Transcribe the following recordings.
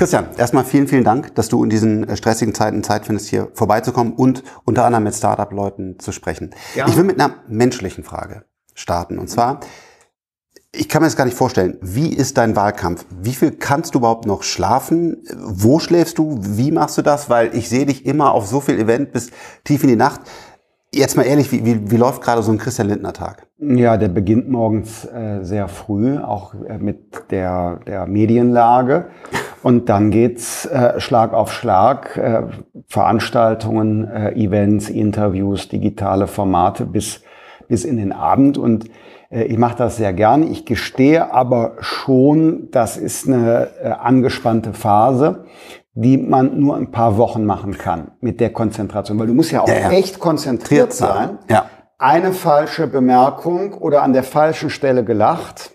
Christian, erstmal vielen, vielen Dank, dass du in diesen äh, stressigen Zeiten Zeit findest, hier vorbeizukommen und unter anderem mit Startup-Leuten zu sprechen. Ja. Ich will mit einer menschlichen Frage starten. Und zwar, ich kann mir das gar nicht vorstellen. Wie ist dein Wahlkampf? Wie viel kannst du überhaupt noch schlafen? Wo schläfst du? Wie machst du das? Weil ich sehe dich immer auf so viel Event bis tief in die Nacht. Jetzt mal ehrlich, wie, wie, wie läuft gerade so ein Christian Lindner Tag? Ja, der beginnt morgens äh, sehr früh, auch äh, mit der, der Medienlage. Und dann geht's äh, Schlag auf Schlag, äh, Veranstaltungen, äh, Events, Interviews, digitale Formate bis, bis in den Abend. Und äh, ich mache das sehr gerne. Ich gestehe aber schon, das ist eine äh, angespannte Phase die man nur ein paar Wochen machen kann mit der Konzentration. Weil du musst ja auch ja, echt konzentriert sein. Ja. Eine falsche Bemerkung oder an der falschen Stelle gelacht.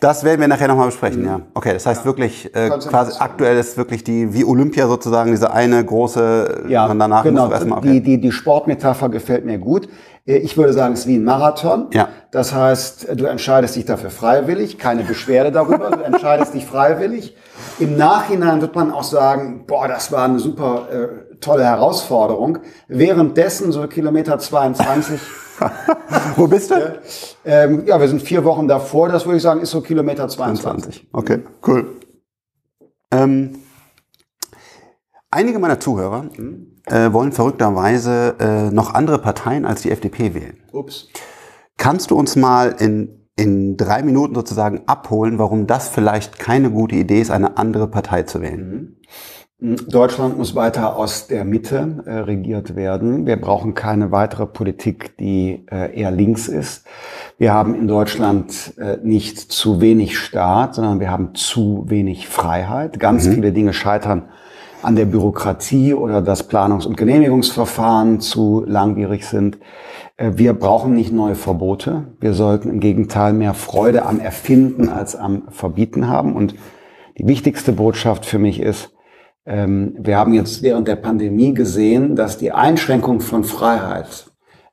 Das werden wir nachher nochmal besprechen, ja. Okay, das heißt ja. wirklich, äh, quasi aktuell ist wirklich die, wie Olympia sozusagen, diese eine große, ja, danach genau. Erstmal, okay. die, die, die Sportmetapher gefällt mir gut. Äh, ich würde sagen, es ist wie ein Marathon. Ja. Das heißt, du entscheidest dich dafür freiwillig, keine Beschwerde darüber, du entscheidest dich freiwillig. Im Nachhinein wird man auch sagen, boah, das war eine super äh, tolle Herausforderung. Währenddessen, so Kilometer 22, Wo bist du? Ähm, ja, wir sind vier Wochen davor, das würde ich sagen, ist so Kilometer 22. 22. Okay, cool. Ähm, einige meiner Zuhörer äh, wollen verrückterweise äh, noch andere Parteien als die FDP wählen. Ups. Kannst du uns mal in, in drei Minuten sozusagen abholen, warum das vielleicht keine gute Idee ist, eine andere Partei zu wählen? Mhm. Deutschland muss weiter aus der Mitte äh, regiert werden. Wir brauchen keine weitere Politik, die äh, eher links ist. Wir haben in Deutschland äh, nicht zu wenig Staat, sondern wir haben zu wenig Freiheit. Ganz mhm. viele Dinge scheitern an der Bürokratie oder das Planungs- und Genehmigungsverfahren zu langwierig sind. Äh, wir brauchen nicht neue Verbote. Wir sollten im Gegenteil mehr Freude am Erfinden als am Verbieten haben. Und die wichtigste Botschaft für mich ist, ähm, wir haben jetzt während der Pandemie gesehen, dass die Einschränkung von Freiheit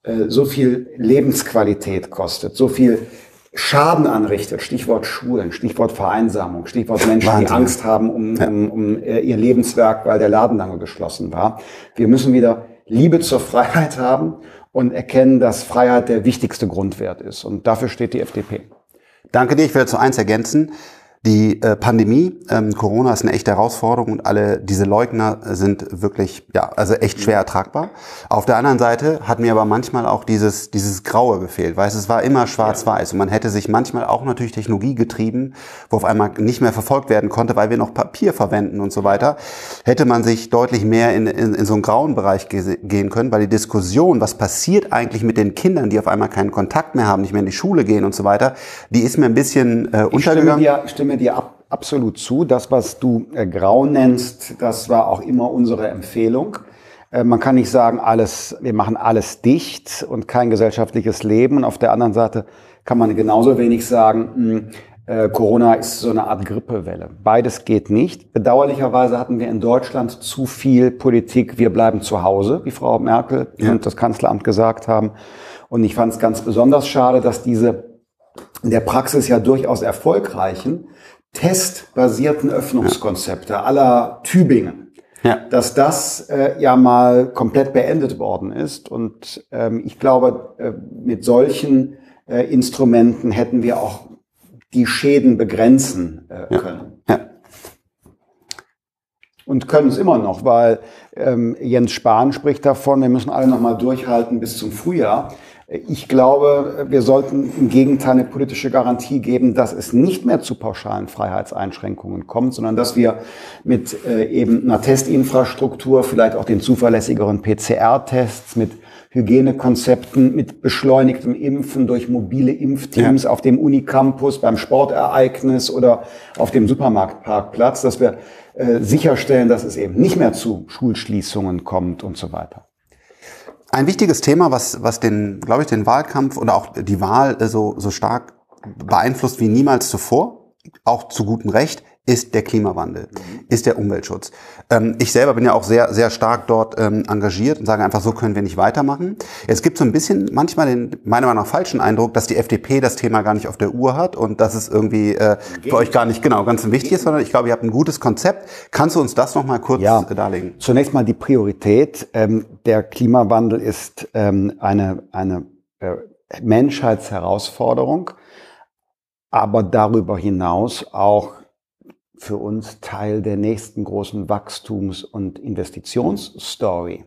äh, so viel Lebensqualität kostet, so viel Schaden anrichtet. Stichwort Schulen, Stichwort Vereinsamung, Stichwort Menschen, Wahnsinn. die Angst haben um, um, um äh, ihr Lebenswerk, weil der Laden lange geschlossen war. Wir müssen wieder Liebe zur Freiheit haben und erkennen, dass Freiheit der wichtigste Grundwert ist. Und dafür steht die FDP. Danke dir. Ich will zu eins ergänzen. Die äh, Pandemie, ähm, Corona ist eine echte Herausforderung und alle diese Leugner sind wirklich, ja, also echt schwer ertragbar. Auf der anderen Seite hat mir aber manchmal auch dieses, dieses Graue gefehlt, weil es war immer schwarz-weiß und man hätte sich manchmal auch natürlich Technologie getrieben, wo auf einmal nicht mehr verfolgt werden konnte, weil wir noch Papier verwenden und so weiter, hätte man sich deutlich mehr in, in, in so einen grauen Bereich gehen können, weil die Diskussion, was passiert eigentlich mit den Kindern, die auf einmal keinen Kontakt mehr haben, nicht mehr in die Schule gehen und so weiter, die ist mir ein bisschen äh, untergegangen. Stimme dir, stimme stimme dir ab, absolut zu. Das, was du äh, grau nennst, das war auch immer unsere Empfehlung. Äh, man kann nicht sagen, alles, wir machen alles dicht und kein gesellschaftliches Leben. Und auf der anderen Seite kann man genauso wenig sagen, mh, hm, äh, Corona ist so eine Art Grippewelle. Beides geht nicht. Bedauerlicherweise hatten wir in Deutschland zu viel Politik, wir bleiben zu Hause, wie Frau Merkel ja. und das Kanzleramt gesagt haben. Und ich fand es ganz besonders schade, dass diese in der Praxis ja durchaus erfolgreichen testbasierten Öffnungskonzepte aller Tübingen, ja. dass das äh, ja mal komplett beendet worden ist. Und ähm, ich glaube, äh, mit solchen äh, Instrumenten hätten wir auch die Schäden begrenzen äh, ja. können. Ja. Und können es immer noch, weil ähm, Jens Spahn spricht davon, wir müssen alle noch mal durchhalten bis zum Frühjahr. Ich glaube, wir sollten im Gegenteil eine politische Garantie geben, dass es nicht mehr zu pauschalen Freiheitseinschränkungen kommt, sondern dass wir mit äh, eben einer Testinfrastruktur, vielleicht auch den zuverlässigeren PCR-Tests, mit Hygienekonzepten, mit beschleunigtem Impfen durch mobile Impfteams ja. auf dem Unicampus, beim Sportereignis oder auf dem Supermarktparkplatz, dass wir äh, sicherstellen, dass es eben nicht mehr zu Schulschließungen kommt und so weiter. Ein wichtiges Thema, was, was den, glaube ich, den Wahlkampf oder auch die Wahl so, so stark beeinflusst wie niemals zuvor, auch zu gutem Recht, ist der Klimawandel, ist der Umweltschutz. Ähm, ich selber bin ja auch sehr, sehr stark dort ähm, engagiert und sage einfach, so können wir nicht weitermachen. Es gibt so ein bisschen manchmal den, meiner Meinung nach, falschen Eindruck, dass die FDP das Thema gar nicht auf der Uhr hat und dass es irgendwie äh, für euch gar nicht genau ganz so wichtig ist, sondern ich glaube, ihr habt ein gutes Konzept. Kannst du uns das nochmal kurz ja, darlegen? Zunächst mal die Priorität. Ähm, der Klimawandel ist ähm, eine, eine äh, Menschheitsherausforderung, aber darüber hinaus auch für uns Teil der nächsten großen Wachstums- und Investitionsstory.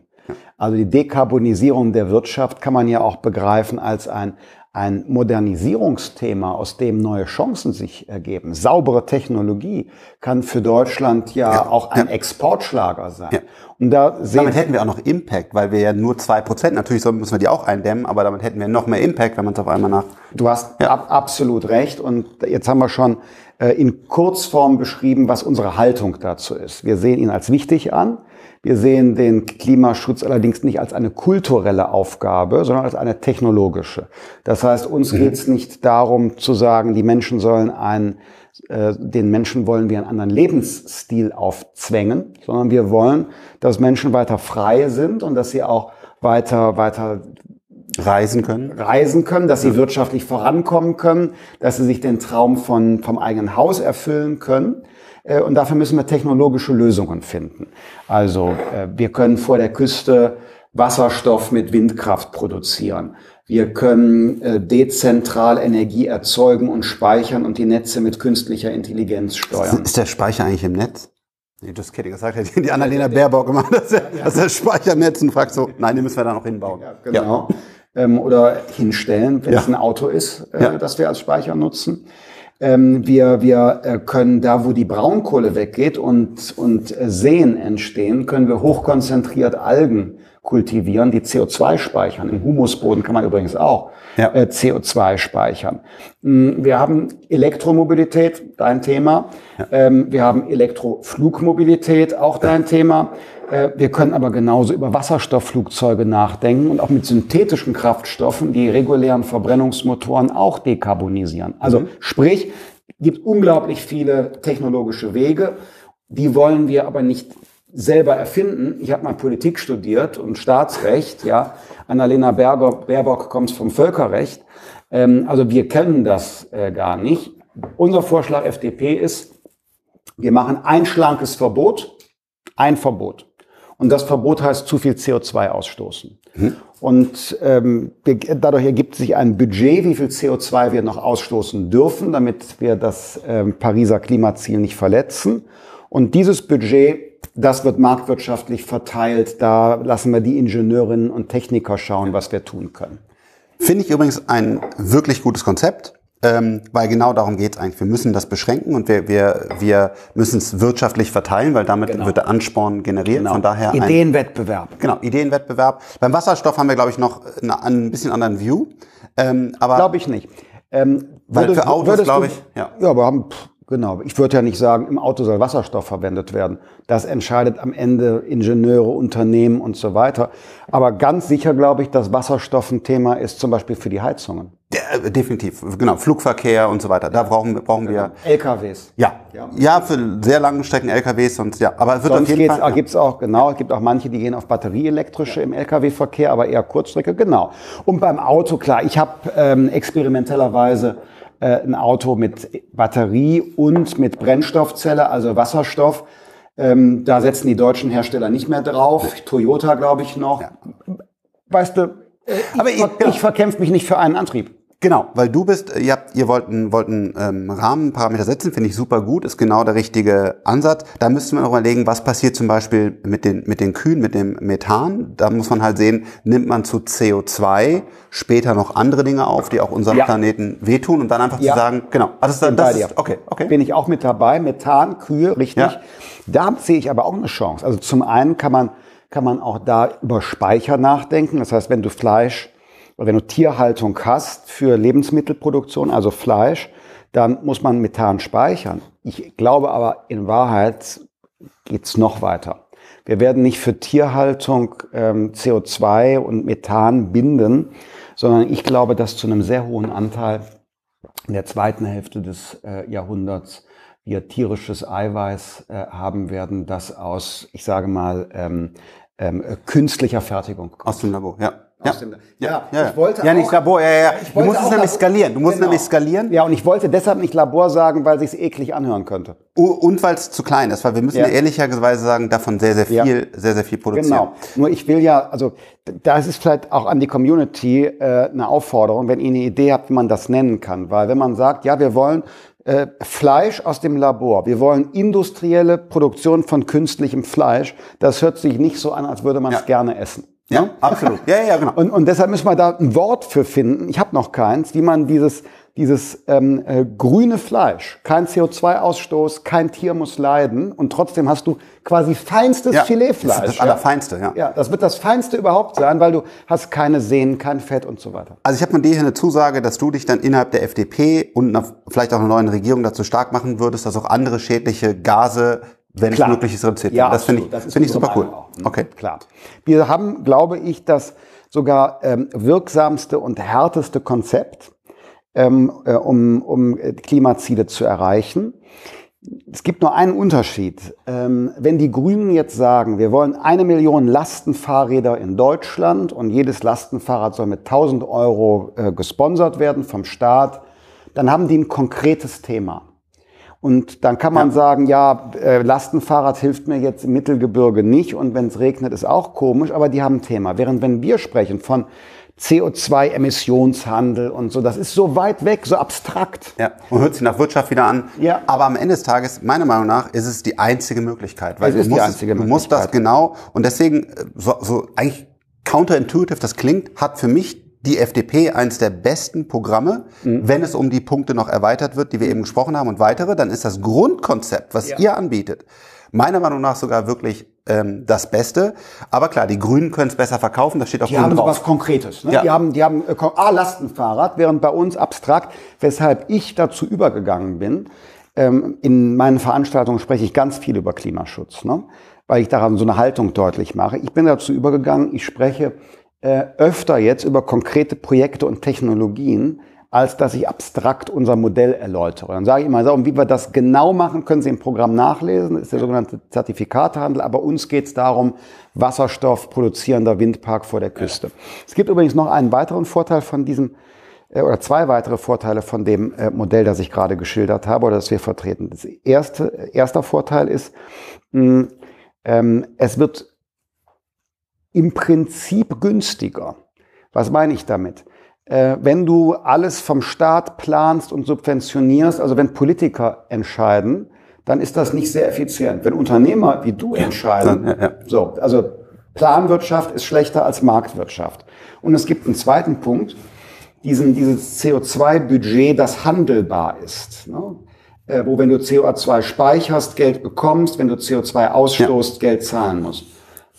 Also die Dekarbonisierung der Wirtschaft kann man ja auch begreifen als ein, ein Modernisierungsthema, aus dem neue Chancen sich ergeben. Saubere Technologie kann für Deutschland ja, ja auch ein ja. Exportschlager sein. Ja. Und da damit hätten wir auch noch Impact, weil wir ja nur zwei Prozent, natürlich müssen wir die auch eindämmen, aber damit hätten wir noch mehr Impact, wenn man es auf einmal nach... Du hast ab, absolut recht und jetzt haben wir schon in Kurzform beschrieben, was unsere Haltung dazu ist. Wir sehen ihn als wichtig an. Wir sehen den Klimaschutz allerdings nicht als eine kulturelle Aufgabe, sondern als eine technologische. Das heißt, uns mhm. geht es nicht darum zu sagen, die Menschen sollen einen, äh, den Menschen wollen wir einen anderen Lebensstil aufzwängen, sondern wir wollen, dass Menschen weiter frei sind und dass sie auch weiter, weiter reisen können. Reisen können, dass sie wirtschaftlich vorankommen können, dass sie sich den Traum von, vom eigenen Haus erfüllen können. Äh, und dafür müssen wir technologische Lösungen finden. Also äh, wir können vor der Küste Wasserstoff mit Windkraft produzieren. Wir können äh, dezentral Energie erzeugen und speichern und die Netze mit künstlicher Intelligenz steuern. Ist der Speicher eigentlich im Netz? Nee, das hätte ich gesagt, hätte die Annalena Baerbock gemacht, dass er, dass er Speicher im Netz und fragt so, nein, den müssen wir da noch hinbauen. Ja, genau. Ja ähm, oder hinstellen, wenn ja. es ein Auto ist, äh, ja. das wir als Speicher nutzen. Ähm, wir wir äh, können da, wo die Braunkohle weggeht und, und äh, Seen entstehen, können wir hochkonzentriert Algen kultivieren, die CO2 speichern. Im Humusboden kann man übrigens auch ja. äh, CO2 speichern. Mm, wir haben Elektromobilität, dein Thema. Ja. Ähm, wir haben Elektroflugmobilität, auch dein Thema. Äh, wir können aber genauso über Wasserstoffflugzeuge nachdenken und auch mit synthetischen Kraftstoffen die regulären Verbrennungsmotoren auch dekarbonisieren. Also mhm. sprich, gibt unglaublich viele technologische Wege. Die wollen wir aber nicht selber erfinden. Ich habe mal Politik studiert und Staatsrecht. Ja, Annalena Berger, Baerbock kommt vom Völkerrecht. Ähm, also wir kennen das äh, gar nicht. Unser Vorschlag FDP ist, wir machen ein schlankes Verbot, ein Verbot. Und das Verbot heißt zu viel CO2 ausstoßen. Mhm. Und ähm, dadurch ergibt sich ein Budget, wie viel CO2 wir noch ausstoßen dürfen, damit wir das ähm, Pariser Klimaziel nicht verletzen. Und dieses Budget, das wird marktwirtschaftlich verteilt. Da lassen wir die Ingenieurinnen und Techniker schauen, was wir tun können. Finde ich übrigens ein wirklich gutes Konzept. Ähm, weil genau darum geht es eigentlich. Wir müssen das beschränken und wir, wir, wir müssen es wirtschaftlich verteilen, weil damit genau. wird der Ansporn generiert. Genau. Von daher Ideenwettbewerb. Genau, Ideenwettbewerb. Beim Wasserstoff haben wir, glaube ich, noch eine, ein bisschen anderen View. Ähm, aber glaube ich nicht. Ähm, weil würdest, für Autos, glaube ich, ja. Ja, aber haben, pff, Genau. Ich würde ja nicht sagen, im Auto soll Wasserstoff verwendet werden. Das entscheidet am Ende Ingenieure, Unternehmen und so weiter. Aber ganz sicher glaube ich, dass Wasserstoff ein Thema ist, zum Beispiel für die Heizungen. Ja, äh, definitiv. Genau. Flugverkehr und so weiter. Da brauchen, brauchen genau. wir. LKWs. Ja. ja. Ja, für sehr langen Strecken LKWs und ja. Aber es wird Sonst auf jeden Fall. Gibt's auch, genau. Es gibt auch manche, die gehen auf batterieelektrische ja. im LKW-Verkehr, aber eher Kurzstrecke. Genau. Und beim Auto, klar. Ich habe ähm, experimentellerweise äh, ein Auto mit Batterie und mit Brennstoffzelle, also Wasserstoff. Ähm, da setzen die deutschen Hersteller nicht mehr drauf. Toyota, glaube ich, noch. Ja. Weißt du, äh, Aber ich, ich, ich verkämpfe mich nicht für einen Antrieb. Genau, weil du bist, ihr, habt, ihr wollt einen, wollt einen ähm, Rahmenparameter setzen, finde ich super gut, ist genau der richtige Ansatz. Da müssten wir noch überlegen, was passiert zum Beispiel mit den, mit den Kühen, mit dem Methan. Da muss man halt sehen, nimmt man zu CO2 später noch andere Dinge auf, die auch unserem ja. Planeten wehtun und dann einfach ja. zu sagen, genau, also das, das ist, okay, okay. Bin ich auch mit dabei, Methan, Kühe, richtig. Ja. Da sehe ich aber auch eine Chance. Also zum einen kann man, kann man auch da über Speicher nachdenken. Das heißt, wenn du Fleisch wenn du Tierhaltung hast für Lebensmittelproduktion, also Fleisch, dann muss man Methan speichern. Ich glaube aber, in Wahrheit geht's noch weiter. Wir werden nicht für Tierhaltung ähm, CO2 und Methan binden, sondern ich glaube, dass zu einem sehr hohen Anteil in der zweiten Hälfte des äh, Jahrhunderts wir tierisches Eiweiß äh, haben werden, das aus, ich sage mal, ähm, ähm, künstlicher Fertigung kommt. Aus dem Labor, ja. Ja. Dem, ja, ja, ich wollte ja, nicht Labor, ja, ja. Du musst es nämlich skalieren. Du musst genau. nämlich skalieren. Ja, und ich wollte deshalb nicht Labor sagen, weil sich eklig anhören könnte. Und weil es zu klein ist, weil wir müssen ja. ehrlicherweise sagen, davon sehr, sehr viel, sehr, sehr viel produzieren. Genau. Nur ich will ja, also da ist es vielleicht auch an die Community äh, eine Aufforderung, wenn ihr eine Idee habt, wie man das nennen kann. Weil wenn man sagt, ja, wir wollen äh, Fleisch aus dem Labor. Wir wollen industrielle Produktion von künstlichem Fleisch. Das hört sich nicht so an, als würde man es gerne essen. Ja, ja, absolut. Ja, ja, genau. Und, und deshalb müssen wir da ein Wort für finden. Ich habe noch keins, wie man dieses dieses ähm, äh, grüne Fleisch, kein CO2-Ausstoß, kein Tier muss leiden und trotzdem hast du quasi feinstes ja, Filetfleisch. Das, ist das Allerfeinste, ja. Ja, das wird das Feinste überhaupt sein, weil du hast keine Sehnen, kein Fett und so weiter. Also ich habe von dir hier eine Zusage, dass du dich dann innerhalb der FDP und vielleicht auch einer neuen Regierung dazu stark machen würdest, dass auch andere schädliche Gase wenn Klar. es möglich ist, reduziert Ja, das finde ich, find ich super cool. Auch. Ne? Okay. Klar. Wir haben, glaube ich, das sogar ähm, wirksamste und härteste Konzept ähm, äh, um, um Klimaziele zu erreichen. Es gibt nur einen Unterschied. Ähm, wenn die Grünen jetzt sagen, wir wollen eine Million Lastenfahrräder in Deutschland und jedes Lastenfahrrad soll mit 1000 Euro äh, gesponsert werden vom Staat, dann haben die ein konkretes Thema. Und dann kann man ja. sagen, ja, äh, Lastenfahrrad hilft mir jetzt im Mittelgebirge nicht und wenn es regnet, ist auch komisch, aber die haben ein Thema. Während wenn wir sprechen von CO2-Emissionshandel und so. Das ist so weit weg, so abstrakt. Ja, und hört sich nach Wirtschaft wieder an. Ja. Aber am Ende des Tages, meiner Meinung nach, ist es die einzige Möglichkeit. Weil es ist musst, die einzige Möglichkeit. Du musst das genau, und deswegen, äh, so, so eigentlich counterintuitive das klingt, hat für mich die FDP eines der besten Programme, mhm. wenn es um die Punkte noch erweitert wird, die wir eben gesprochen haben und weitere, dann ist das Grundkonzept, was ja. ihr anbietet, meiner Meinung nach sogar wirklich ähm, das Beste. Aber klar, die Grünen können es besser verkaufen, das steht auch Die haben drauf. was Konkretes. Ne? Ja. Die haben, die haben äh, A, Lastenfahrrad, während bei uns abstrakt, weshalb ich dazu übergegangen bin. Ähm, in meinen Veranstaltungen spreche ich ganz viel über Klimaschutz, ne? weil ich daran so eine Haltung deutlich mache. Ich bin dazu übergegangen, ich spreche äh, öfter jetzt über konkrete Projekte und Technologien, als dass ich abstrakt unser Modell erläutere. Dann sage ich immer, so, wie wir das genau machen, können Sie im Programm nachlesen, das ist der sogenannte Zertifikatehandel, aber uns geht es darum, Wasserstoff produzierender Windpark vor der Küste. Ja. Es gibt übrigens noch einen weiteren Vorteil von diesem, äh, oder zwei weitere Vorteile von dem äh, Modell, das ich gerade geschildert habe oder das wir vertreten. Das erste, erster Vorteil ist, mh, ähm, es wird im Prinzip günstiger. Was meine ich damit? Äh, wenn du alles vom Staat planst und subventionierst, also wenn Politiker entscheiden, dann ist das nicht sehr effizient. Wenn Unternehmer wie du entscheiden, ja, ja. so, also Planwirtschaft ist schlechter als Marktwirtschaft. Und es gibt einen zweiten Punkt, diesen, dieses CO2-Budget, das handelbar ist. Ne? Äh, wo wenn du CO2 speicherst, Geld bekommst, wenn du CO2 ausstoßt, ja. Geld zahlen musst.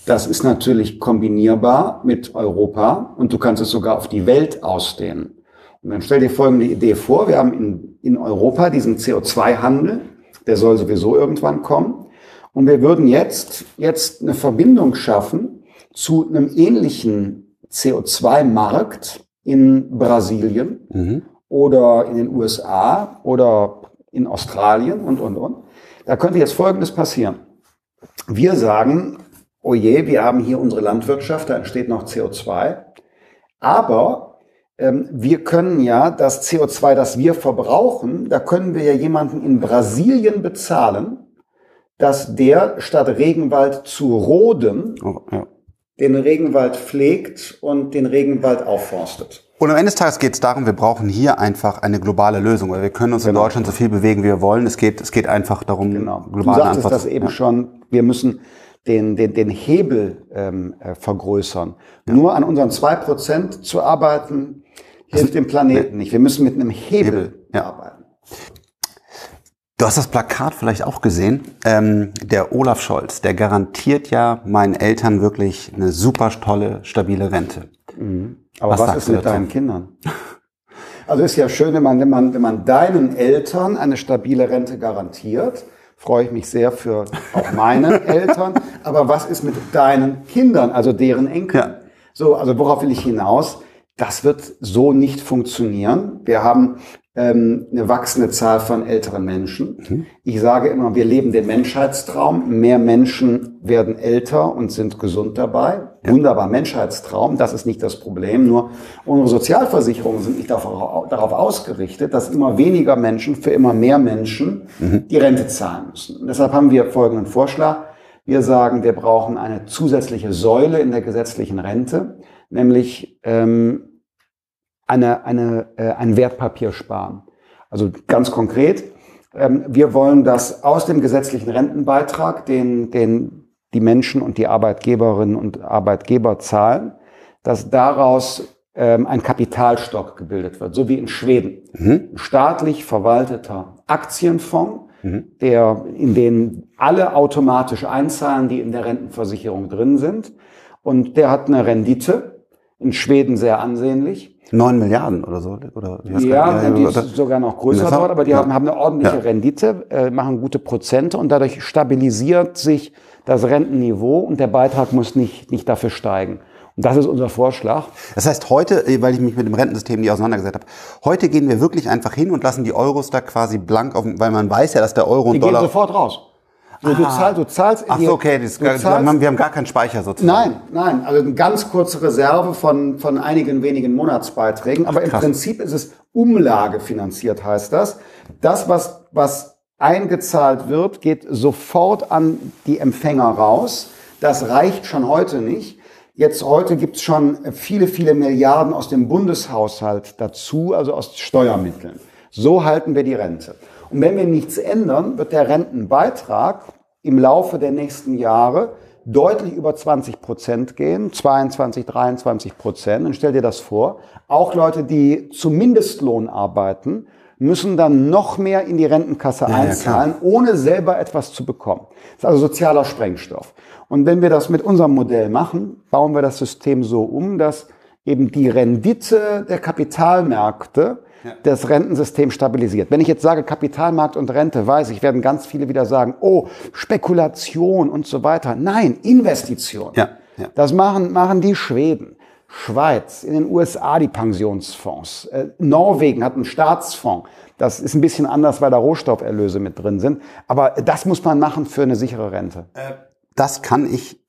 Das ist natürlich kombinierbar mit Europa und du kannst es sogar auf die Welt ausdehnen. Und dann stell dir folgende Idee vor. Wir haben in, in Europa diesen CO2-Handel. Der soll sowieso irgendwann kommen. Und wir würden jetzt, jetzt eine Verbindung schaffen zu einem ähnlichen CO2-Markt in Brasilien mhm. oder in den USA oder in Australien und, und, und. Da könnte jetzt Folgendes passieren. Wir sagen, oh je, wir haben hier unsere Landwirtschaft, da entsteht noch CO2. Aber ähm, wir können ja das CO2, das wir verbrauchen, da können wir ja jemanden in Brasilien bezahlen, dass der statt Regenwald zu roden, oh, ja. den Regenwald pflegt und den Regenwald aufforstet. Und am Ende des Tages geht es darum, wir brauchen hier einfach eine globale Lösung, weil wir können uns genau. in Deutschland so viel bewegen, wie wir wollen. Es geht, es geht einfach darum, genau. globale Du sagtest Antwort. das eben ja. schon. Wir müssen den, den, den Hebel ähm, äh, vergrößern. Ja. Nur an unseren zwei Prozent zu arbeiten, hilft dem Planeten nicht. Wir müssen mit einem Hebel, Hebel arbeiten. Du hast das Plakat vielleicht auch gesehen. Ähm, der Olaf Scholz, der garantiert ja meinen Eltern wirklich eine super tolle, stabile Rente. Mhm. Aber was, was ist mit deinen Kindern? Also ist ja schön, wenn man, wenn man, wenn man deinen Eltern eine stabile Rente garantiert freue ich mich sehr für auch meine Eltern. Aber was ist mit deinen Kindern, also deren Enkeln? Ja. So, also worauf will ich hinaus? Das wird so nicht funktionieren. Wir haben ähm, eine wachsende Zahl von älteren Menschen. Mhm. Ich sage immer, wir leben den Menschheitstraum. Mehr Menschen werden älter und sind gesund dabei. Ja. Wunderbar, Menschheitstraum, das ist nicht das Problem. Nur unsere Sozialversicherungen sind nicht darauf, darauf ausgerichtet, dass immer weniger Menschen für immer mehr Menschen mhm. die Rente zahlen müssen. Und deshalb haben wir folgenden Vorschlag. Wir sagen, wir brauchen eine zusätzliche Säule in der gesetzlichen Rente, nämlich ähm, eine, eine, äh, ein Wertpapier sparen. Also ganz konkret, ähm, wir wollen, dass aus dem gesetzlichen Rentenbeitrag, den, den die Menschen und die Arbeitgeberinnen und Arbeitgeber zahlen, dass daraus ähm, ein Kapitalstock gebildet wird, so wie in Schweden. Mhm. Staatlich verwalteter Aktienfonds, mhm. der, in den alle automatisch einzahlen, die in der Rentenversicherung drin sind. Und der hat eine Rendite, in Schweden sehr ansehnlich. 9 Milliarden oder so? Oder ja, ja, die ist sogar noch größer dort, aber die ja. haben, haben eine ordentliche ja. Rendite, äh, machen gute Prozente und dadurch stabilisiert sich das Rentenniveau und der Beitrag muss nicht, nicht dafür steigen. Und das ist unser Vorschlag. Das heißt, heute, äh, weil ich mich mit dem Rentensystem nie auseinandergesetzt habe, heute gehen wir wirklich einfach hin und lassen die Euros da quasi blank auf, weil man weiß ja, dass der Euro und die Dollar... gehen sofort raus. Du, du, zahlst, du zahlst. Ach so, okay, das, zahlst, wir haben gar keinen Speicher sozusagen. Nein, nein, also eine ganz kurze Reserve von, von einigen wenigen Monatsbeiträgen. Aber Ach, im Prinzip ist es umlagefinanziert, heißt das. Das, was, was eingezahlt wird, geht sofort an die Empfänger raus. Das reicht schon heute nicht. Jetzt heute gibt's schon viele, viele Milliarden aus dem Bundeshaushalt dazu, also aus Steuermitteln. So halten wir die Rente. Und wenn wir nichts ändern, wird der Rentenbeitrag im Laufe der nächsten Jahre deutlich über 20 Prozent gehen, 22, 23 Prozent. Und stell dir das vor, auch Leute, die zum Mindestlohn arbeiten, müssen dann noch mehr in die Rentenkasse ja, einzahlen, ja, ohne selber etwas zu bekommen. Das ist also sozialer Sprengstoff. Und wenn wir das mit unserem Modell machen, bauen wir das System so um, dass eben die Rendite der Kapitalmärkte. Das Rentensystem stabilisiert. Wenn ich jetzt sage Kapitalmarkt und Rente, weiß ich, werden ganz viele wieder sagen, oh, Spekulation und so weiter. Nein, Investition. Ja. Ja. Das machen, machen die Schweden. Schweiz, in den USA die Pensionsfonds. Äh, Norwegen hat einen Staatsfonds. Das ist ein bisschen anders, weil da Rohstofferlöse mit drin sind. Aber das muss man machen für eine sichere Rente. Äh, das kann ich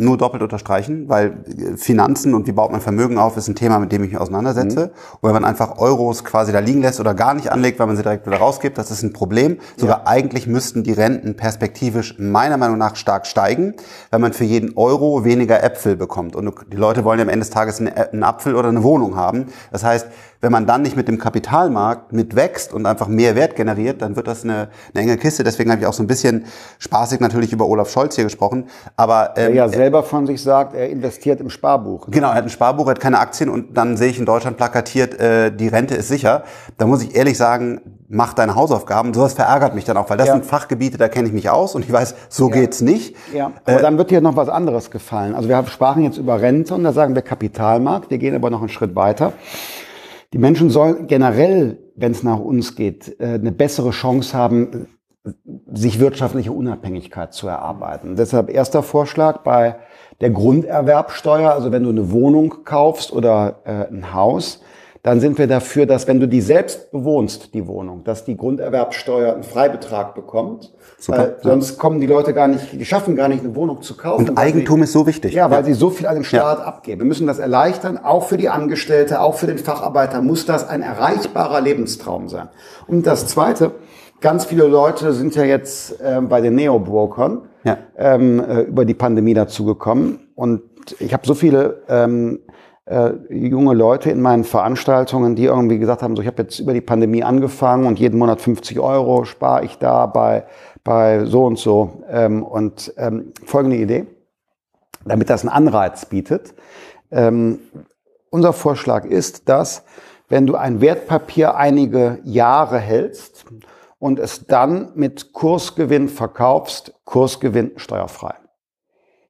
nur doppelt unterstreichen, weil äh, Finanzen und wie baut man Vermögen auf, ist ein Thema, mit dem ich mich auseinandersetze. Mhm. Und wenn man einfach Euros quasi da liegen lässt oder gar nicht anlegt, weil man sie direkt wieder rausgibt, das ist ein Problem. Sogar ja. eigentlich müssten die Renten perspektivisch meiner Meinung nach stark steigen, wenn man für jeden Euro weniger Äpfel bekommt. Und die Leute wollen ja am Ende des Tages einen Apfel oder eine Wohnung haben. Das heißt, wenn man dann nicht mit dem Kapitalmarkt mitwächst und einfach mehr Wert generiert, dann wird das eine, eine enge Kiste. Deswegen habe ich auch so ein bisschen spaßig natürlich über Olaf Scholz hier gesprochen. Aber ähm, ja selber von sich sagt, er investiert im Sparbuch. Ne? Genau, er hat ein Sparbuch, er hat keine Aktien und dann sehe ich in Deutschland plakatiert, äh, die Rente ist sicher. Da muss ich ehrlich sagen, mach deine Hausaufgaben. Sowas verärgert mich dann auch, weil das ja. sind Fachgebiete, da kenne ich mich aus und ich weiß, so ja. geht's nicht. Ja, aber äh, dann wird dir noch was anderes gefallen. Also wir sprachen jetzt über Rente und da sagen wir Kapitalmarkt. Wir gehen aber noch einen Schritt weiter. Die Menschen sollen generell, wenn es nach uns geht, äh, eine bessere Chance haben, sich wirtschaftliche Unabhängigkeit zu erarbeiten. Deshalb erster Vorschlag bei der Grunderwerbsteuer, also wenn du eine Wohnung kaufst oder äh, ein Haus, dann sind wir dafür, dass wenn du die selbst bewohnst, die Wohnung, dass die Grunderwerbsteuer einen Freibetrag bekommt. Super. Weil sonst kommen die Leute gar nicht, die schaffen gar nicht, eine Wohnung zu kaufen. Und Eigentum sie, ist so wichtig. Ja, weil ja. sie so viel an den Staat ja. abgeben. Wir müssen das erleichtern. Auch für die Angestellte, auch für den Facharbeiter muss das ein erreichbarer Lebenstraum sein. Und das Zweite, ganz viele Leute sind ja jetzt äh, bei den Neo-Brokern ja. ähm, äh, über die Pandemie dazugekommen. Und ich habe so viele ähm, äh, junge Leute in meinen Veranstaltungen, die irgendwie gesagt haben, so ich habe jetzt über die Pandemie angefangen und jeden Monat 50 Euro spare ich da bei, bei so und so. Ähm, und ähm, folgende Idee, damit das einen Anreiz bietet. Ähm, unser Vorschlag ist, dass wenn du ein Wertpapier einige Jahre hältst und es dann mit Kursgewinn verkaufst, Kursgewinn steuerfrei.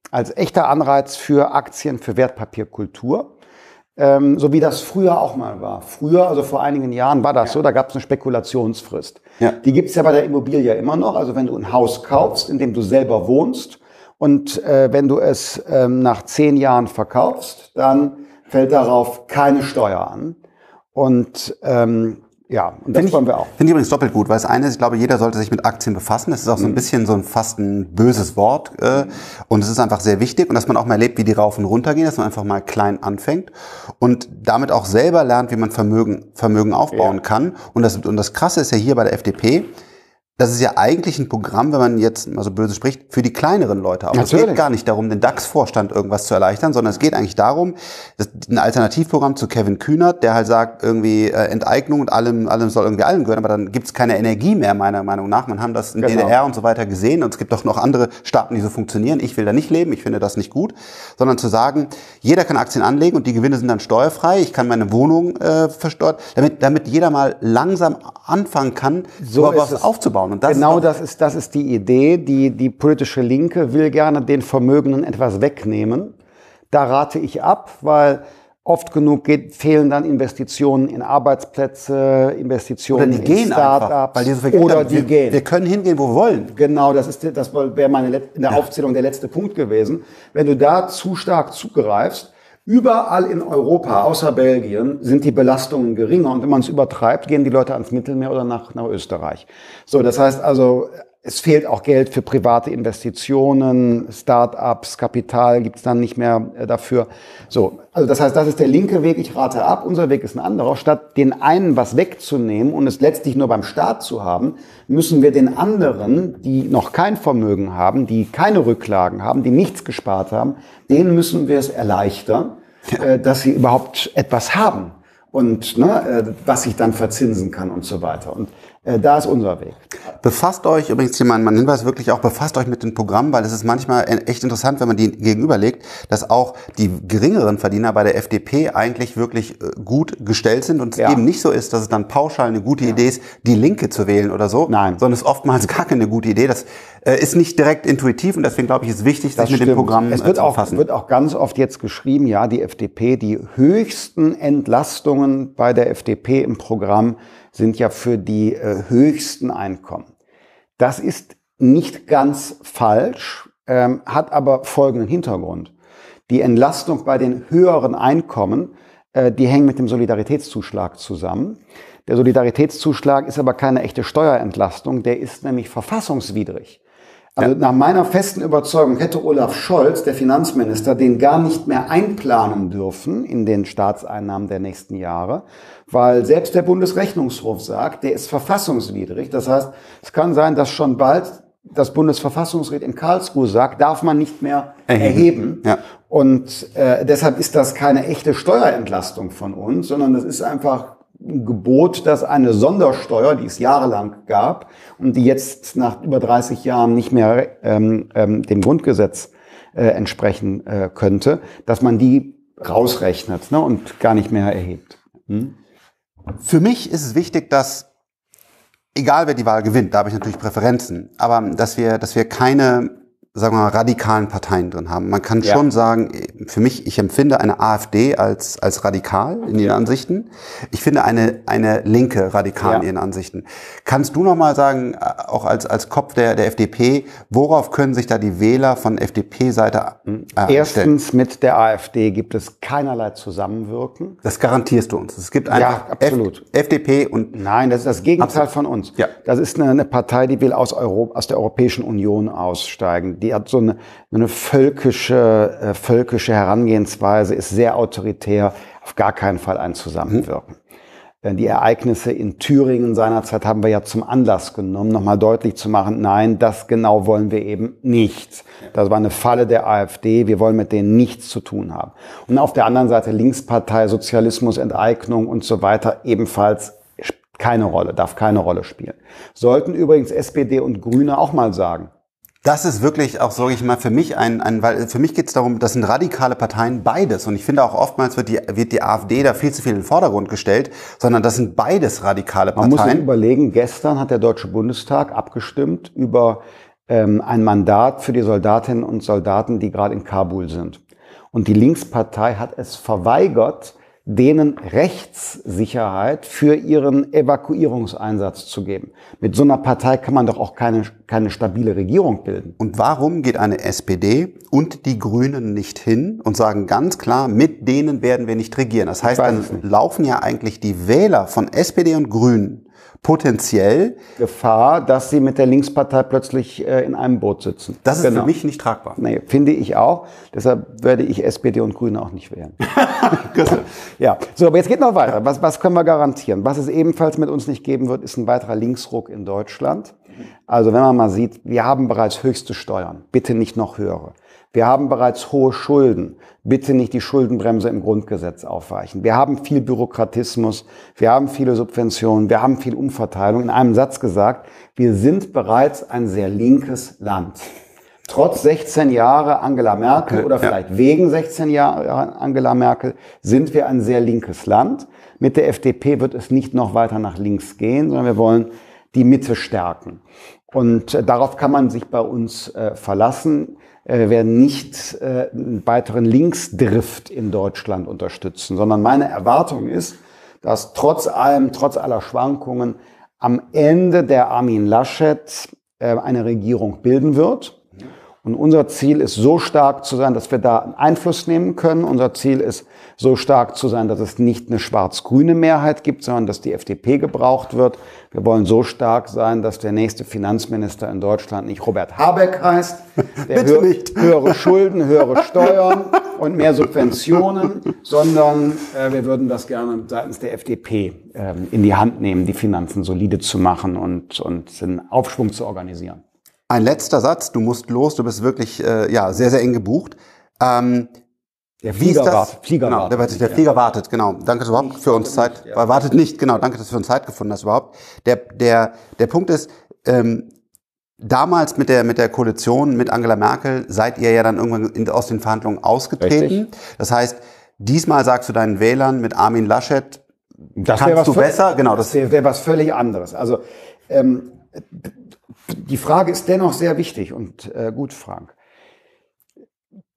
Als echter Anreiz für Aktien, für Wertpapierkultur ähm, so wie das früher auch mal war. Früher, also vor einigen Jahren war das ja. so, da gab es eine Spekulationsfrist. Ja. Die gibt es ja bei der Immobilie immer noch. Also wenn du ein Haus kaufst, in dem du selber wohnst und äh, wenn du es ähm, nach zehn Jahren verkaufst, dann fällt darauf keine Steuer an. Und ähm, ja, und das wollen wir auch. Finde ich übrigens doppelt gut, weil das eine ist, ich glaube, jeder sollte sich mit Aktien befassen. Das ist auch so ein mhm. bisschen so ein fast ein böses Wort. Äh, und es ist einfach sehr wichtig und dass man auch mal erlebt, wie die rauf und runter gehen, dass man einfach mal klein anfängt und damit auch selber lernt, wie man Vermögen, Vermögen aufbauen ja. kann. Und das, und das Krasse ist ja hier bei der FDP, das ist ja eigentlich ein Programm, wenn man jetzt mal so böse spricht, für die kleineren Leute. Aber es geht gar nicht darum, den DAX-Vorstand irgendwas zu erleichtern, sondern es geht eigentlich darum, ein Alternativprogramm zu Kevin Kühnert, der halt sagt, irgendwie äh, Enteignung und allem, allem soll irgendwie allen gehören, aber dann gibt es keine Energie mehr, meiner Meinung nach. Man haben das in genau. DDR und so weiter gesehen und es gibt doch noch andere Staaten, die so funktionieren. Ich will da nicht leben, ich finde das nicht gut, sondern zu sagen, jeder kann Aktien anlegen und die Gewinne sind dann steuerfrei, ich kann meine Wohnung äh, versteuert, damit, damit jeder mal langsam anfangen kann, so was aufzubauen. Und das genau das ist, das ist die Idee. Die, die politische Linke will gerne den Vermögenden etwas wegnehmen. Da rate ich ab, weil oft genug geht, fehlen dann Investitionen in Arbeitsplätze, Investitionen oder die in Startups. Weil die so oder die wir, gehen. Wir können hingehen, wo wir wollen. Genau, das ist das wäre meine in der Aufzählung der letzte Punkt gewesen. Wenn du da zu stark zugreifst, Überall in Europa, außer Belgien, sind die Belastungen geringer. Und wenn man es übertreibt, gehen die Leute ans Mittelmeer oder nach, nach Österreich. So, das heißt also, es fehlt auch Geld für private Investitionen, Start-ups, Kapital gibt's dann nicht mehr äh, dafür. So, also das heißt, das ist der linke Weg, ich rate ab. Unser Weg ist ein anderer. Statt den einen was wegzunehmen und es letztlich nur beim Staat zu haben, müssen wir den anderen, die noch kein Vermögen haben, die keine Rücklagen haben, die nichts gespart haben, denen müssen wir es erleichtern, ja. Äh, dass sie überhaupt etwas haben und ne, äh, was sich dann verzinsen kann und so weiter. Und da ist unser Weg. Befasst euch, übrigens hier mein, mein Hinweis wirklich auch, befasst euch mit den Programmen, weil es ist manchmal echt interessant, wenn man die gegenüberlegt, dass auch die geringeren Verdiener bei der FDP eigentlich wirklich äh, gut gestellt sind und es ja. eben nicht so ist, dass es dann pauschal eine gute ja. Idee ist, die Linke zu wählen oder so, Nein. sondern es ist oftmals gar keine gute Idee. Das äh, ist nicht direkt intuitiv und deswegen glaube ich, ist wichtig, das sich mit dem Programm es wird zu befassen. Auch, wird auch ganz oft jetzt geschrieben, ja, die FDP, die höchsten Entlastungen bei der FDP im Programm sind ja für die äh, höchsten Einkommen. Das ist nicht ganz falsch, ähm, hat aber folgenden Hintergrund. Die Entlastung bei den höheren Einkommen, äh, die hängen mit dem Solidaritätszuschlag zusammen. Der Solidaritätszuschlag ist aber keine echte Steuerentlastung, der ist nämlich verfassungswidrig. Also ja. nach meiner festen Überzeugung hätte Olaf Scholz, der Finanzminister, den gar nicht mehr einplanen dürfen in den Staatseinnahmen der nächsten Jahre, weil selbst der Bundesrechnungshof sagt, der ist verfassungswidrig. Das heißt, es kann sein, dass schon bald das Bundesverfassungsgericht in Karlsruhe sagt, darf man nicht mehr erheben. erheben. Ja. Und äh, deshalb ist das keine echte Steuerentlastung von uns, sondern das ist einfach Gebot, dass eine Sondersteuer, die es jahrelang gab und die jetzt nach über 30 Jahren nicht mehr ähm, ähm, dem Grundgesetz äh, entsprechen äh, könnte, dass man die rausrechnet ne, und gar nicht mehr erhebt. Hm? Für mich ist es wichtig, dass egal wer die Wahl gewinnt, da habe ich natürlich Präferenzen, aber dass wir, dass wir keine sagen wir mal, radikalen Parteien drin haben. Man kann ja. schon sagen, für mich, ich empfinde eine AfD als, als radikal in ihren Ansichten. Ich finde eine, eine Linke radikal ja. in ihren Ansichten. Kannst du noch mal sagen, äh, auch als, als Kopf der, der FDP, worauf können sich da die Wähler von FDP-Seite äh, Erstens, stellen? mit der AfD gibt es keinerlei Zusammenwirken. Das garantierst du uns. Es gibt einfach ja, absolut. F FDP und... Nein, das ist das Gegenteil absolut. von uns. Ja. Das ist eine, eine Partei, die will aus, Europa, aus der Europäischen Union aussteigen die hat so eine, eine völkische, äh, völkische Herangehensweise, ist sehr autoritär, auf gar keinen Fall ein Zusammenwirken. Mhm. Die Ereignisse in Thüringen seinerzeit haben wir ja zum Anlass genommen, nochmal deutlich zu machen, nein, das genau wollen wir eben nicht. Das war eine Falle der AfD, wir wollen mit denen nichts zu tun haben. Und auf der anderen Seite Linkspartei, Sozialismus, Enteignung und so weiter ebenfalls keine Rolle, darf keine Rolle spielen. Sollten übrigens SPD und Grüne auch mal sagen, das ist wirklich auch, sage ich mal, für mich ein, ein weil für mich geht es darum, das sind radikale Parteien, beides. Und ich finde auch oftmals wird die, wird die AfD da viel zu viel in den Vordergrund gestellt, sondern das sind beides radikale Parteien. Man muss sich überlegen, gestern hat der Deutsche Bundestag abgestimmt über ähm, ein Mandat für die Soldatinnen und Soldaten, die gerade in Kabul sind. Und die Linkspartei hat es verweigert, denen Rechtssicherheit für ihren Evakuierungseinsatz zu geben. Mit so einer Partei kann man doch auch keine, keine stabile Regierung bilden. Und warum geht eine SPD und die Grünen nicht hin und sagen ganz klar, mit denen werden wir nicht regieren? Das heißt, dann laufen ja eigentlich die Wähler von SPD und Grünen potenziell Gefahr, dass sie mit der Linkspartei plötzlich äh, in einem Boot sitzen. Das ist genau. für mich nicht tragbar. Nee, finde ich auch. Deshalb werde ich SPD und Grüne auch nicht wählen. ja, so, aber jetzt geht noch weiter. Was, was können wir garantieren? Was es ebenfalls mit uns nicht geben wird, ist ein weiterer Linksruck in Deutschland. Also wenn man mal sieht, wir haben bereits höchste Steuern, bitte nicht noch höhere. Wir haben bereits hohe Schulden. Bitte nicht die Schuldenbremse im Grundgesetz aufweichen. Wir haben viel Bürokratismus, wir haben viele Subventionen, wir haben viel Umverteilung. In einem Satz gesagt, wir sind bereits ein sehr linkes Land. Trotz 16 Jahre Angela Merkel oder vielleicht ja. wegen 16 Jahre Angela Merkel sind wir ein sehr linkes Land. Mit der FDP wird es nicht noch weiter nach links gehen, sondern wir wollen die Mitte stärken. Und äh, darauf kann man sich bei uns äh, verlassen. Äh, wir werden nicht äh, einen weiteren Linksdrift in Deutschland unterstützen, sondern meine Erwartung ist, dass trotz allem, trotz aller Schwankungen am Ende der Armin Laschet äh, eine Regierung bilden wird. Und unser Ziel ist so stark zu sein, dass wir da einen Einfluss nehmen können. Unser Ziel ist so stark zu sein, dass es nicht eine schwarz-grüne Mehrheit gibt, sondern dass die FDP gebraucht wird. Wir wollen so stark sein, dass der nächste Finanzminister in Deutschland nicht Robert Habeck heißt, der hö nicht. höhere Schulden, höhere Steuern und mehr Subventionen, sondern äh, wir würden das gerne seitens der FDP äh, in die Hand nehmen, die Finanzen solide zu machen und, und einen Aufschwung zu organisieren. Ein letzter Satz, du musst los, du bist wirklich äh, ja, sehr, sehr eng gebucht. Ähm, der Flieger wartet. Flieger genau, wartet. Der, der Flieger wartet, genau. Danke, dass du überhaupt für uns Zeit, ja. wartet nicht, genau. Danke, dass du für uns Zeit gefunden hast überhaupt. Der, der, der Punkt ist, ähm, damals mit der, mit der Koalition mit Angela Merkel seid ihr ja dann irgendwann in, aus den Verhandlungen ausgetreten. Richtig. Das heißt, diesmal sagst du deinen Wählern mit Armin Laschet, das kannst du besser, genau. Das wäre wär was völlig anderes. Also, ähm, die Frage ist dennoch sehr wichtig und äh, gut, Frank.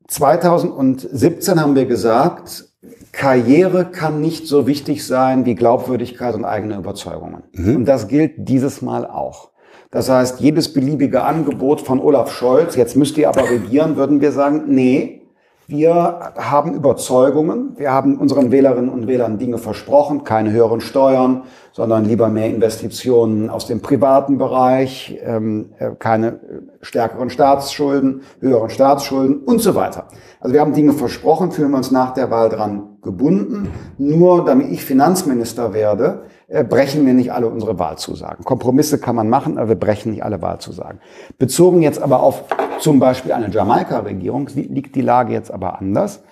2017 haben wir gesagt, Karriere kann nicht so wichtig sein wie Glaubwürdigkeit und eigene Überzeugungen. Mhm. Und das gilt dieses Mal auch. Das heißt, jedes beliebige Angebot von Olaf Scholz, jetzt müsst ihr aber regieren, würden wir sagen, nee, wir haben Überzeugungen, wir haben unseren Wählerinnen und Wählern Dinge versprochen, keine höheren Steuern, sondern lieber mehr Investitionen aus dem privaten Bereich, ähm, äh, keine stärkeren Staatsschulden, höheren Staatsschulden und so weiter. Also wir haben Dinge versprochen, fühlen wir uns nach der Wahl dran gebunden. Nur damit ich Finanzminister werde, brechen wir nicht alle unsere Wahlzusagen. Kompromisse kann man machen, aber wir brechen nicht alle Wahlzusagen. Bezogen jetzt aber auf zum Beispiel eine Jamaika-Regierung liegt die Lage jetzt aber anders.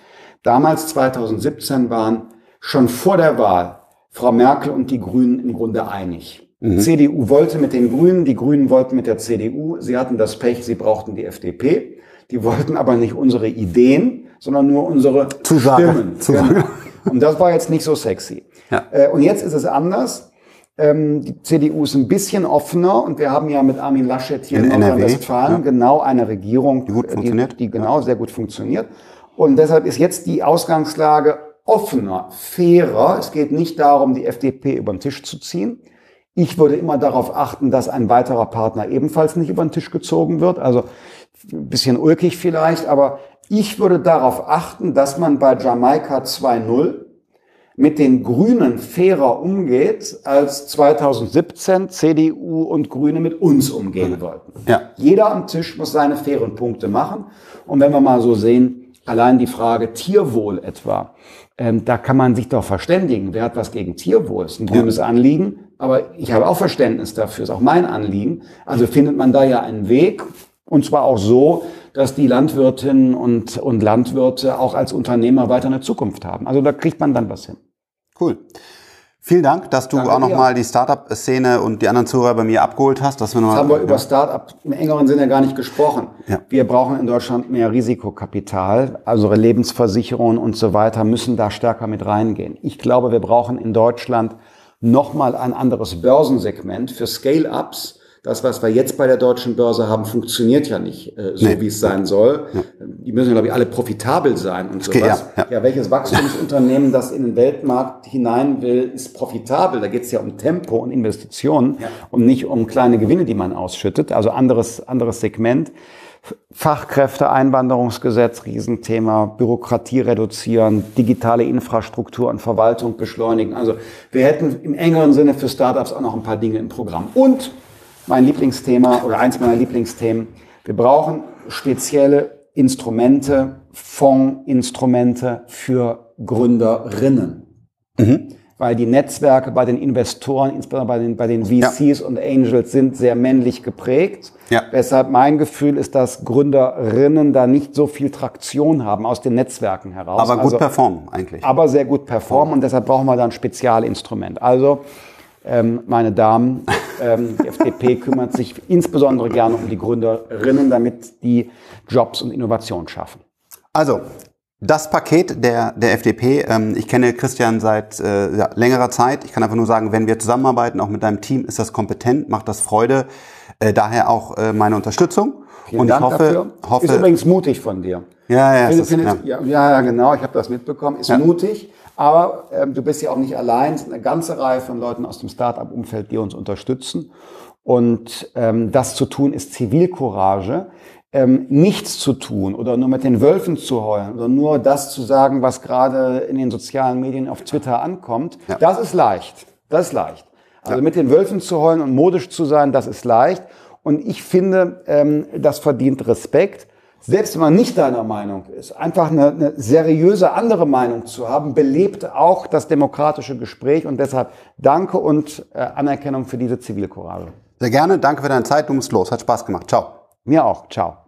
Damals 2017 waren schon vor der Wahl Frau Merkel und die Grünen im Grunde einig. Mhm. CDU wollte mit den Grünen, die Grünen wollten mit der CDU. Sie hatten das Pech, sie brauchten die FDP. Die wollten aber nicht unsere Ideen, sondern nur unsere Zusage. Stimmen. Zusage. Und das war jetzt nicht so sexy. Ja. Äh, und jetzt ist es anders. Ähm, die CDU ist ein bisschen offener und wir haben ja mit Armin Laschet hier in, in Nordrhein-Westfalen ja. genau eine Regierung, die, gut funktioniert. die, die genau ja. sehr gut funktioniert. Und deshalb ist jetzt die Ausgangslage offener, fairer. Es geht nicht darum, die FDP über den Tisch zu ziehen. Ich würde immer darauf achten, dass ein weiterer Partner ebenfalls nicht über den Tisch gezogen wird. Also ein bisschen ulkig vielleicht, aber ich würde darauf achten, dass man bei Jamaika 2.0 mit den Grünen fairer umgeht, als 2017 CDU und Grüne mit uns umgehen wollten. Ja. Jeder am Tisch muss seine fairen Punkte machen. Und wenn wir mal so sehen, allein die Frage Tierwohl etwa, ähm, da kann man sich doch verständigen. Wer hat was gegen Tierwohl? Ist ein grünes ja. Anliegen. Aber ich habe auch Verständnis dafür, ist auch mein Anliegen. Also findet man da ja einen Weg. Und zwar auch so, dass die Landwirtinnen und, und Landwirte auch als Unternehmer weiter eine Zukunft haben. Also da kriegt man dann was hin. Cool. Vielen Dank, dass du Danke auch nochmal die Startup-Szene und die anderen Zuhörer bei mir abgeholt hast. Dass wir noch Jetzt haben wir über Startup im engeren Sinne gar nicht gesprochen. Ja. Wir brauchen in Deutschland mehr Risikokapital. Also Lebensversicherungen und so weiter müssen da stärker mit reingehen. Ich glaube, wir brauchen in Deutschland nochmal ein anderes Börsensegment für Scale-Ups, das, was wir jetzt bei der deutschen Börse haben, funktioniert ja nicht äh, so, nee. wie es sein soll. Ja. Die müssen, glaube ich, alle profitabel sein und sowas. Ja, ja. ja, welches Wachstumsunternehmen, das in den Weltmarkt hinein will, ist profitabel. Da geht es ja um Tempo und Investitionen und nicht um kleine Gewinne, die man ausschüttet. Also anderes, anderes Segment. Fachkräfteeinwanderungsgesetz, Riesenthema, Bürokratie reduzieren, digitale Infrastruktur und Verwaltung beschleunigen. Also wir hätten im engeren Sinne für Startups auch noch ein paar Dinge im Programm. Und mein Lieblingsthema oder eins meiner Lieblingsthemen, wir brauchen spezielle Instrumente, Fondsinstrumente für Gründerinnen. Mhm weil die Netzwerke bei den Investoren, insbesondere bei den, bei den VCs ja. und Angels, sind sehr männlich geprägt. Ja. Deshalb mein Gefühl ist, dass Gründerinnen da nicht so viel Traktion haben aus den Netzwerken heraus. Aber gut also, performen eigentlich. Aber sehr gut performen und deshalb brauchen wir da ein Spezialinstrument. Also, ähm, meine Damen, die FDP kümmert sich insbesondere gerne um die Gründerinnen, damit die Jobs und Innovation schaffen. Also, das Paket der, der FDP, ähm, ich kenne Christian seit äh, ja, längerer Zeit. Ich kann einfach nur sagen, wenn wir zusammenarbeiten, auch mit deinem Team, ist das kompetent, macht das Freude. Äh, daher auch äh, meine Unterstützung. Vielen und Dank ich hoffe, dafür. hoffe. Ist übrigens mutig von dir. Ja, ja, findet, ja. ja. ja, genau, ich habe das mitbekommen. Ist ja. mutig, aber ähm, du bist ja auch nicht allein. Es sind eine ganze Reihe von Leuten aus dem Start-up-Umfeld, die uns unterstützen. Und ähm, das zu tun ist Zivilcourage ähm, nichts zu tun oder nur mit den Wölfen zu heulen oder nur das zu sagen, was gerade in den sozialen Medien auf Twitter ankommt, ja. das ist leicht. Das ist leicht. Also mit den Wölfen zu heulen und modisch zu sein, das ist leicht. Und ich finde, ähm, das verdient Respekt. Selbst wenn man nicht deiner Meinung ist, einfach eine, eine seriöse andere Meinung zu haben, belebt auch das demokratische Gespräch. Und deshalb danke und äh, Anerkennung für diese Zivilcourage. Sehr gerne. Danke für deine Zeit. Du musst los. Hat Spaß gemacht. Ciao. Mir auch. Ciao.